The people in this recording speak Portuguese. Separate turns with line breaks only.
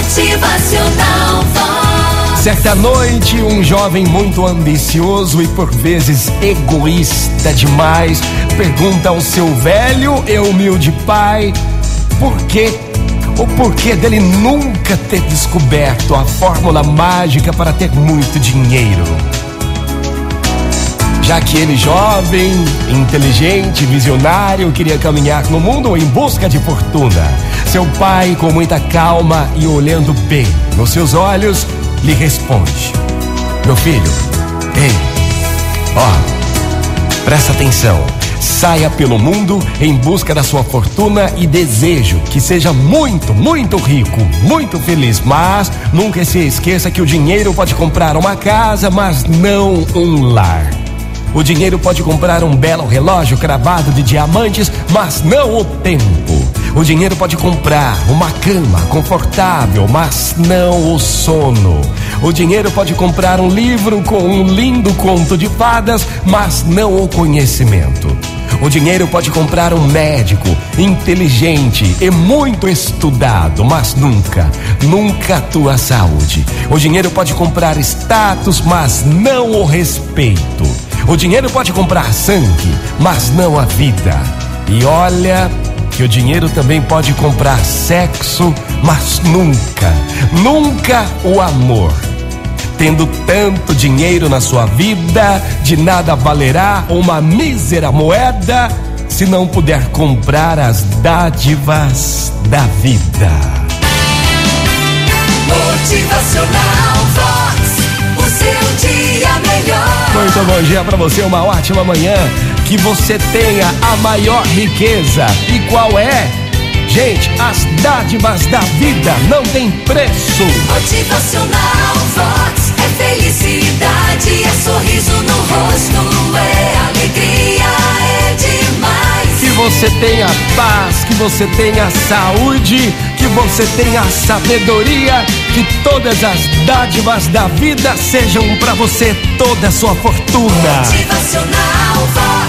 Motivacional.
Certa noite, um jovem muito ambicioso e por vezes egoísta demais pergunta ao seu velho e humilde pai por quê o porquê dele nunca ter descoberto a fórmula mágica para ter muito dinheiro. Já que ele, jovem, inteligente, visionário, queria caminhar no mundo em busca de fortuna. Seu pai, com muita calma e olhando bem nos seus olhos, lhe responde: Meu filho, ei, ó, presta atenção. Saia pelo mundo em busca da sua fortuna e desejo que seja muito, muito rico, muito feliz. Mas nunca se esqueça que o dinheiro pode comprar uma casa, mas não um lar. O dinheiro pode comprar um belo relógio cravado de diamantes, mas não o tempo. O dinheiro pode comprar uma cama confortável, mas não o sono. O dinheiro pode comprar um livro com um lindo conto de fadas, mas não o conhecimento. O dinheiro pode comprar um médico inteligente e muito estudado, mas nunca, nunca a tua saúde. O dinheiro pode comprar status, mas não o respeito. O dinheiro pode comprar sangue, mas não a vida. E olha que o dinheiro também pode comprar sexo, mas nunca, nunca o amor. Tendo tanto dinheiro na sua vida, de nada valerá uma mísera moeda se não puder comprar as dádivas da vida.
Motivacional
Muito bom dia para você, uma ótima manhã. Que você tenha a maior riqueza. E qual é? Gente, as dádivas da vida não tem preço.
Motivacional Vox. É felicidade, é sorriso no rosto, é alegria, é demais.
Que você tenha paz, que você tenha saúde, que você tenha sabedoria, que todas as dádivas da vida sejam para você toda a sua fortuna.
Motivacional.